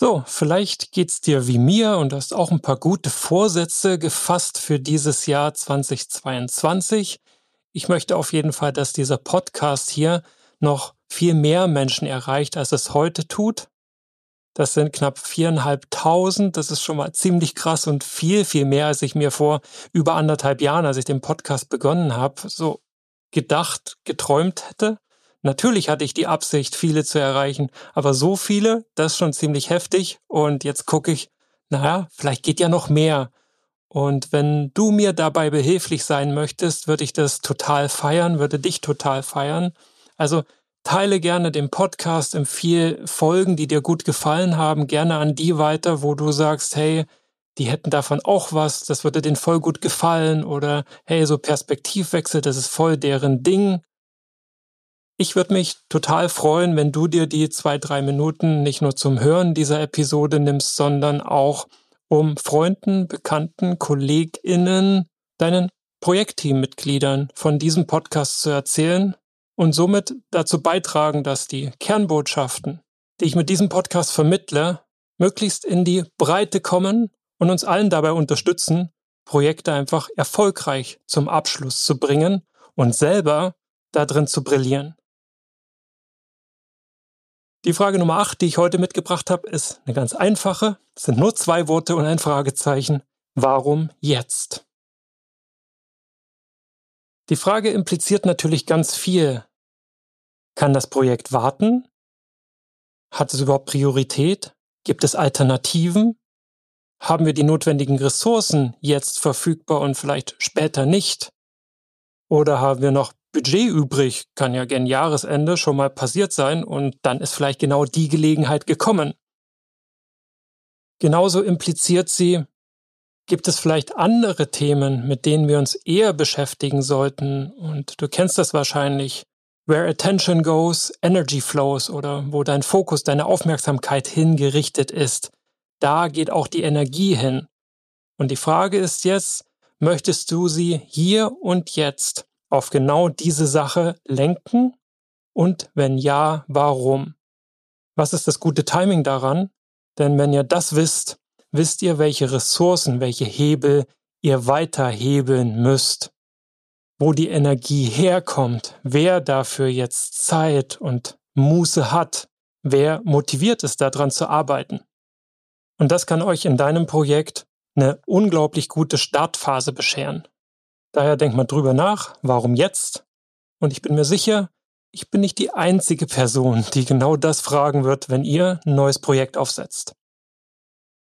So, vielleicht geht's dir wie mir und hast auch ein paar gute Vorsätze gefasst für dieses Jahr 2022. Ich möchte auf jeden Fall, dass dieser Podcast hier noch viel mehr Menschen erreicht, als es heute tut. Das sind knapp viereinhalbtausend. Das ist schon mal ziemlich krass und viel, viel mehr, als ich mir vor über anderthalb Jahren, als ich den Podcast begonnen habe, so gedacht, geträumt hätte. Natürlich hatte ich die Absicht, viele zu erreichen, aber so viele, das ist schon ziemlich heftig. Und jetzt gucke ich, naja, vielleicht geht ja noch mehr. Und wenn du mir dabei behilflich sein möchtest, würde ich das total feiern, würde dich total feiern. Also teile gerne den Podcast, empfehle Folgen, die dir gut gefallen haben, gerne an die weiter, wo du sagst, hey, die hätten davon auch was, das würde denen voll gut gefallen oder hey, so Perspektivwechsel, das ist voll deren Ding. Ich würde mich total freuen, wenn du dir die zwei, drei Minuten nicht nur zum Hören dieser Episode nimmst, sondern auch um Freunden, Bekannten, KollegInnen, deinen Projektteammitgliedern von diesem Podcast zu erzählen und somit dazu beitragen, dass die Kernbotschaften, die ich mit diesem Podcast vermittle, möglichst in die Breite kommen und uns allen dabei unterstützen, Projekte einfach erfolgreich zum Abschluss zu bringen und selber darin zu brillieren. Die Frage Nummer 8, die ich heute mitgebracht habe, ist eine ganz einfache. Es sind nur zwei Worte und ein Fragezeichen. Warum jetzt? Die Frage impliziert natürlich ganz viel. Kann das Projekt warten? Hat es überhaupt Priorität? Gibt es Alternativen? Haben wir die notwendigen Ressourcen jetzt verfügbar und vielleicht später nicht? Oder haben wir noch Budget übrig, kann ja gen Jahresende schon mal passiert sein und dann ist vielleicht genau die Gelegenheit gekommen. Genauso impliziert sie, gibt es vielleicht andere Themen, mit denen wir uns eher beschäftigen sollten und du kennst das wahrscheinlich. Where attention goes, energy flows oder wo dein Fokus, deine Aufmerksamkeit hingerichtet ist, da geht auch die Energie hin. Und die Frage ist jetzt, möchtest du sie hier und jetzt auf genau diese Sache lenken? Und wenn ja, warum? Was ist das gute Timing daran? Denn wenn ihr das wisst, wisst ihr, welche Ressourcen, welche Hebel ihr weiterhebeln müsst. Wo die Energie herkommt, wer dafür jetzt Zeit und Muße hat, wer motiviert ist, daran zu arbeiten. Und das kann euch in deinem Projekt eine unglaublich gute Startphase bescheren. Daher denkt mal drüber nach, warum jetzt? Und ich bin mir sicher, ich bin nicht die einzige Person, die genau das fragen wird, wenn ihr ein neues Projekt aufsetzt.